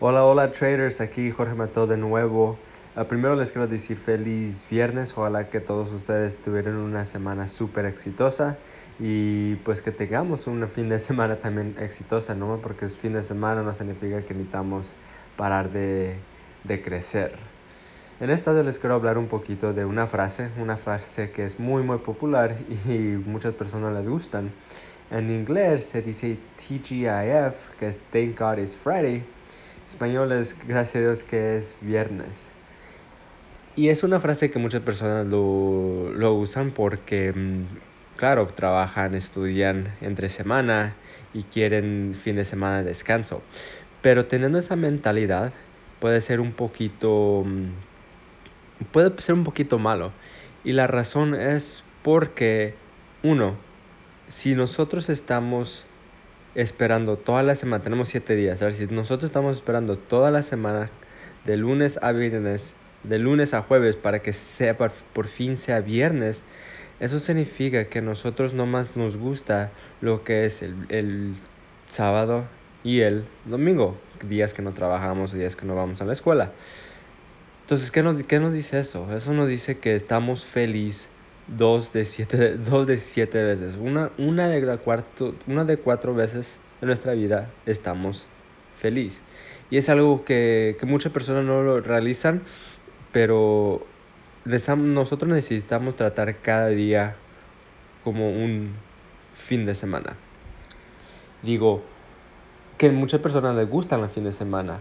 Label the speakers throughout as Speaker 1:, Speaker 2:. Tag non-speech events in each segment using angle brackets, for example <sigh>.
Speaker 1: Hola, hola traders, aquí Jorge Mató de nuevo. Uh, primero les quiero decir feliz viernes, ojalá que todos ustedes tuvieran una semana súper exitosa y pues que tengamos un fin de semana también exitosa, ¿no? Porque es fin de semana no significa que necesitamos parar de, de crecer. En esta vez les quiero hablar un poquito de una frase, una frase que es muy muy popular <laughs> y muchas personas les gustan. En inglés se dice TGIF, que es Thank God It's Friday español es gracias a Dios que es viernes. Y es una frase que muchas personas lo, lo usan porque, mm, claro, trabajan, estudian entre semana y quieren fin de semana de descanso. Pero teniendo esa mentalidad puede ser un poquito, mm, puede ser un poquito malo. Y la razón es porque, uno, si nosotros estamos esperando toda la semana, tenemos siete días, a ver, si nosotros estamos esperando toda la semana, de lunes a viernes, de lunes a jueves, para que sea, por, fin sea viernes, eso significa que nosotros no más nos gusta lo que es el, el sábado y el domingo, días que no trabajamos, días que no vamos a la escuela. Entonces, ¿qué nos, qué nos dice eso? Eso nos dice que estamos felices dos de siete, dos de siete veces. Una, una, de cuarto, una de cuatro veces en nuestra vida estamos felices. Y es algo que, que muchas personas no lo realizan, pero nosotros necesitamos tratar cada día como un fin de semana. Digo, que muchas personas les gustan el fin de semana.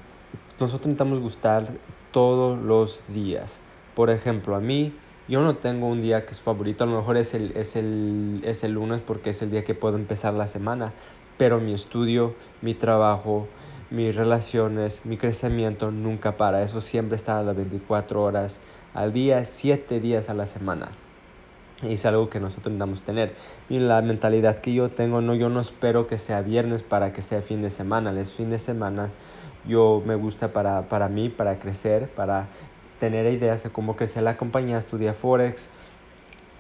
Speaker 1: Nosotros necesitamos gustar todos los días. Por ejemplo, a mí yo no tengo un día que es favorito, a lo mejor es el, es, el, es el lunes porque es el día que puedo empezar la semana, pero mi estudio, mi trabajo, mis relaciones, mi crecimiento nunca para, eso siempre está a las 24 horas al día, 7 días a la semana. Y es algo que nosotros necesitamos tener. Y la mentalidad que yo tengo, no, yo no espero que sea viernes para que sea fin de semana. Los fines de semana yo me gusta para, para mí, para crecer, para tener ideas de cómo crecer la compañía, estudiar Forex,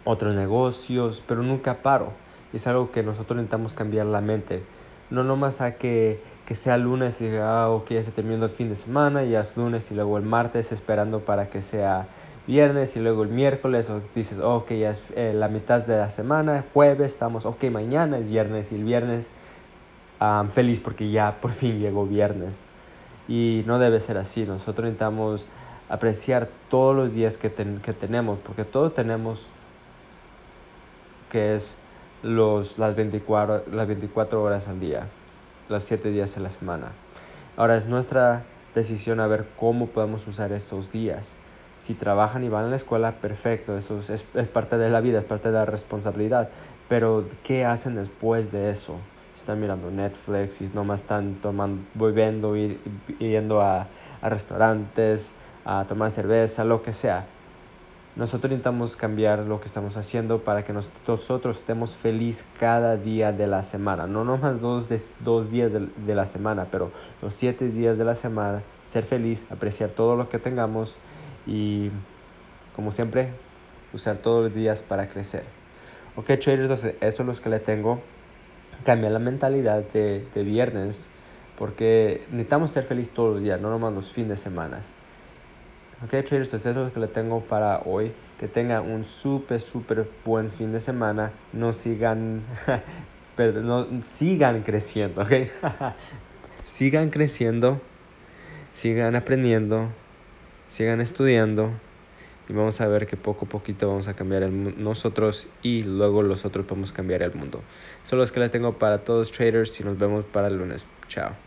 Speaker 1: otros negocios, pero nunca paro. Es algo que nosotros necesitamos cambiar la mente. No nomás a que, que sea lunes y diga, ah, ok, ya se terminó el fin de semana, ya es lunes y luego el martes esperando para que sea viernes y luego el miércoles o dices, ok, ya es eh, la mitad de la semana, jueves estamos, ok, mañana es viernes y el viernes feliz porque ya por fin llegó viernes. Y no debe ser así, nosotros necesitamos apreciar todos los días que, que tenemos, porque todos tenemos que es los, las, 24, las 24 horas al día, los 7 días de la semana. Ahora es nuestra decisión a ver cómo podemos usar esos días. Si trabajan y van a la escuela, perfecto, eso es, es parte de la vida, es parte de la responsabilidad. Pero, ¿qué hacen después de eso? Están mirando Netflix y nomás están tomando, volviendo, ir, yendo a, a restaurantes, a tomar cerveza, lo que sea. Nosotros necesitamos cambiar lo que estamos haciendo para que nosotros estemos felices cada día de la semana. No nomás dos, días de, la semana, pero los siete días de la semana. Ser feliz, apreciar todo lo que tengamos y, como siempre, usar todos los días para crecer. Ok, traders, entonces eso es lo que le tengo. Cambiar la mentalidad de, de viernes porque necesitamos ser felices todos los días, no nomás los fines de semana. Ok, traders, entonces eso es lo que le tengo para hoy. Que tengan un súper, súper buen fin de semana. No sigan, <laughs> pero no, sigan creciendo, ok. <laughs> sigan creciendo, sigan aprendiendo, sigan estudiando. Y vamos a ver que poco a poquito vamos a cambiar el, nosotros y luego los otros podemos cambiar el mundo. Eso es lo que le tengo para todos traders y nos vemos para el lunes. Chao.